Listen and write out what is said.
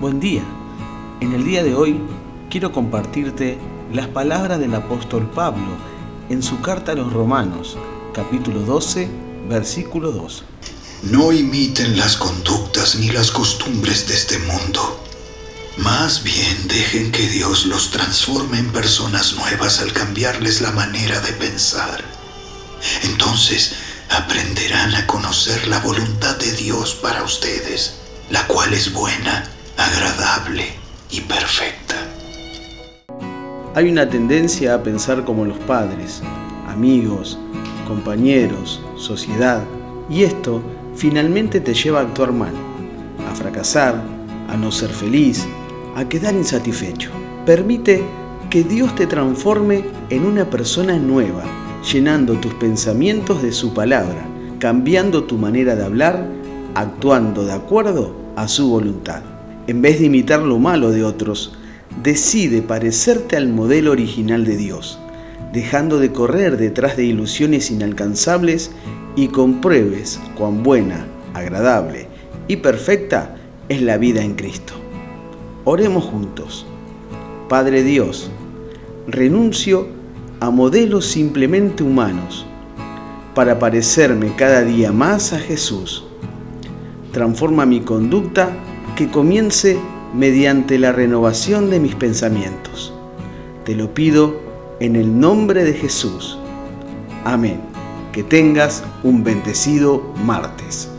Buen día. En el día de hoy quiero compartirte las palabras del apóstol Pablo en su carta a los Romanos, capítulo 12, versículo 2. No imiten las conductas ni las costumbres de este mundo. Más bien dejen que Dios los transforme en personas nuevas al cambiarles la manera de pensar. Entonces aprenderán a conocer la voluntad de Dios para ustedes, la cual es buena agradable y perfecta. Hay una tendencia a pensar como los padres, amigos, compañeros, sociedad, y esto finalmente te lleva a actuar mal, a fracasar, a no ser feliz, a quedar insatisfecho. Permite que Dios te transforme en una persona nueva, llenando tus pensamientos de su palabra, cambiando tu manera de hablar, actuando de acuerdo a su voluntad. En vez de imitar lo malo de otros, decide parecerte al modelo original de Dios, dejando de correr detrás de ilusiones inalcanzables y compruebes cuán buena, agradable y perfecta es la vida en Cristo. Oremos juntos. Padre Dios, renuncio a modelos simplemente humanos para parecerme cada día más a Jesús. Transforma mi conducta que comience mediante la renovación de mis pensamientos. Te lo pido en el nombre de Jesús. Amén. Que tengas un bendecido martes.